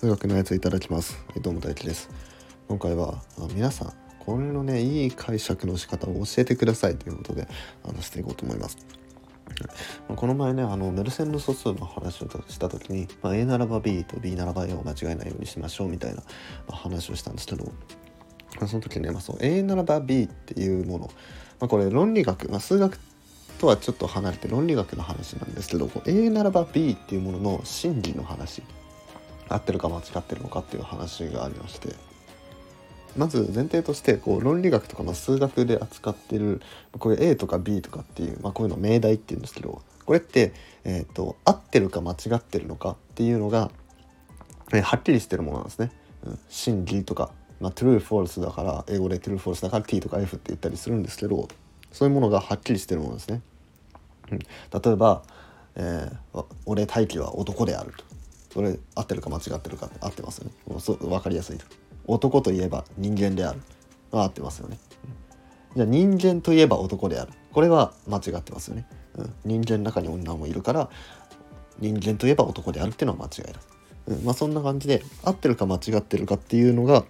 数学のやついただきます。どうも大輝です。今回は皆さんこれのねいい解釈の仕方を教えてください。ということで話していこうと思います。この前ねあのメルセンの素数の話をした時に、まあ、A ならば B と B ならば A を間違えないようにしましょうみたいな、ま、話をしたんですけど、まあ、その時ね、まあ、そう A ならば B っていうもの、まあ、これ論理学、まあ、数学とはちょっと離れて論理学の話なんですけど A ならば B っていうものの真偽の話。合ってるか間違ってるのかっていう話がありましてまず前提としてこう論理学とかの数学で扱ってるこれ A とか B とかっていう、まあ、こういうの命題っていうんですけどこれって、えーと、合ってるか間違ってるのかっていうのが、えー、はっきりしてるものなんですね。うん、真偽とか、まあ、true false だから英語で true false だから T とか F って言ったりするんですけどそういうものがはっきりしてるものですね。うん、例えば、えー、俺大気は男であると。それ合ってるか間違ってるか合ってますよね。そ分かりやすいと。男といえば人間である。合ってますよね。じゃあ人間といえば男である。これは間違ってますよね。うん、人間の中に女もいるから人間といえば男であるっていうのは間違いだ。うん、まあそんな感じで合ってるか間違ってるかっていうのが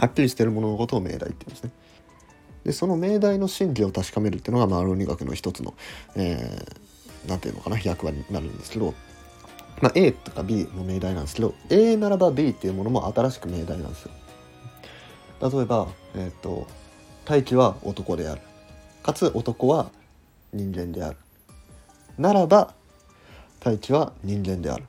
はっきりしてるもののことを命題って言うんですね。でその命題の真理を確かめるっていうのが、まあ、論理学の一つの、えー、なんていうのかな役割になるんですけど、まあ、A とか B の命題なんですけど A ならば B っていうものも新しく命題なんですよ。例えば、えっ、ー、と大気は男である。かつ男は人間である。ならば大気は人間である。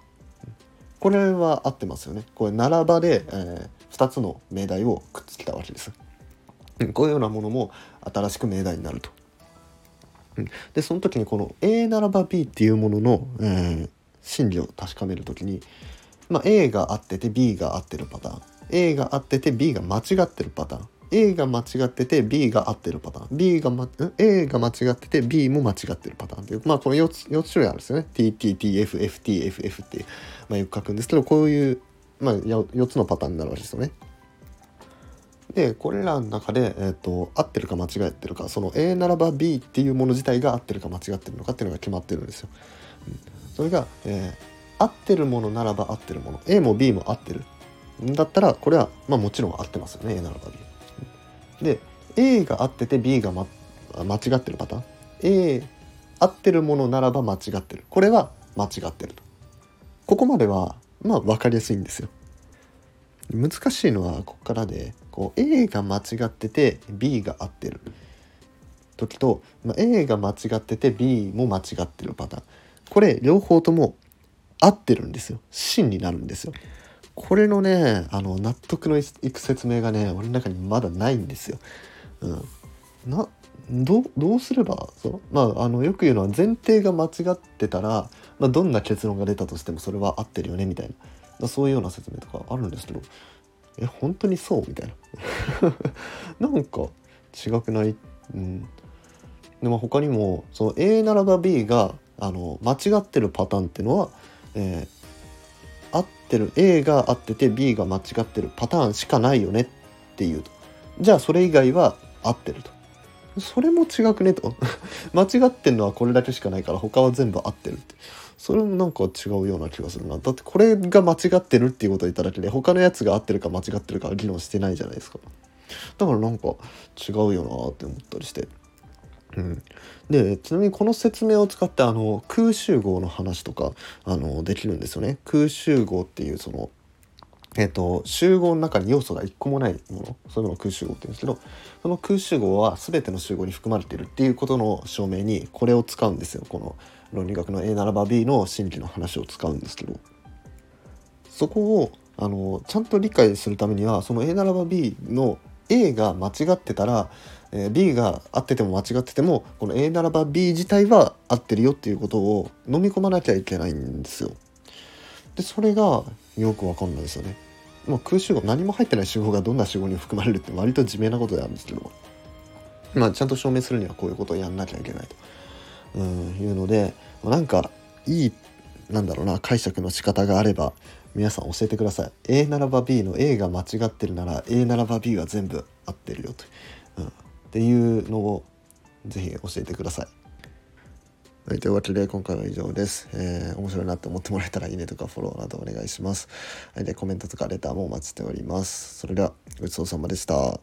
これは合ってますよね。これならばで、えー、2つの命題をくっつけたわけです。こういうようなものも新しく命題になると。でその時にこの A ならば B っていうものの、えー、真理を確かめる時に、まあ、A が合ってて B が合ってるパターン。A が合ってて B が間違ってるパターン。A が間違ってて B が合ってるパターン。B が、ま、A が間違ってて B も間違ってるパターンっていうまあこの4つ ,4 つ種類あるんですよね。TTTFFTFF って、まあ、よく書くんですけどこういう、まあ、4つのパターンになるわけですよね。でこれらの中で、えーと、合ってるか間違ってるかその A ならば B っていうもの自体が合ってるか間違ってるのかっていうのが決まってるんですよ。それが、えー、合ってるものならば合ってるもの。A も B も合ってる。だったらこれは、まあ、もちろん合ってますよね。A ならば B。で A が合ってて B が、ま、間違ってるパターン。A 合ってるものならば間違ってる。これは間違ってると。ここまではまあ分かりやすいんですよ。難しいのはここからでこう A が間違ってて B が合ってる時と、まあ、A が間違ってて B も間違ってるパターン。これ両方とも合ってるんですよ。真になるんですよ。これのねあの納得のいく説明がね俺の中にまだないんですよ。うん、などどうすればそうまああのよく言うのは前提が間違ってたら、まあ、どんな結論が出たとしてもそれは合ってるよねみたいな。そういうような説明とかあるんですけどえ本当にそう？みたいな。なんか違くない、うん、でも他にもその A ならば B があの間違ってるパターンっていうのは、えー、合ってる A が合ってて B が間違ってるパターンしかないよねっていうと。じゃあそれ以外は合ってると。それも違くねと。間違ってんのはこれだけしかないから他は全部合ってるって。それもなんか違うような気がするな。だってこれが間違ってるっていうことを言っただけで他のやつが合ってるか間違ってるか議論してないじゃないですか。だからなんか違うよなって思ったりして。うん、でちなみにこの説明を使ってあの空集合の話とかあのできるんですよね。空集合っていうそのえーと、集合の中に要素が1個もないもの。そういうのを空集合って言うんですけどその空集合は全ての集合に含まれているっていうことの証明にこれを使うんですよ。この論理学の A ならば B の真理の話を使うんですけど。そこをあのちゃんと理解するためにはその A ならば B の A が間違ってたらえー、B が合ってても間違っててもこの A ならば B 自体は合ってるよっていうことを飲み込まなきゃいけないんですよ。でそれがよくわかんないですよね。まあ、空集合何も入ってない集合がどんな集合に含まれるって割と自明なことであるんですけど、まあ、ちゃんと証明するにはこういうことをやんなきゃいけないと、うん、いうのでなんかいいなんだろうな解釈の仕方があれば皆さん教えてください A ならば B の A が間違ってるなら A ならば B は全部合ってるよと、っていうのをぜひ教えてください。はい、というわけで今回は以上です。えー、面白いなって思ってもらえたらいいねとかフォローなどお願いします。はい、でコメントとかレターもお待ちしております。それではごちそうさまでした。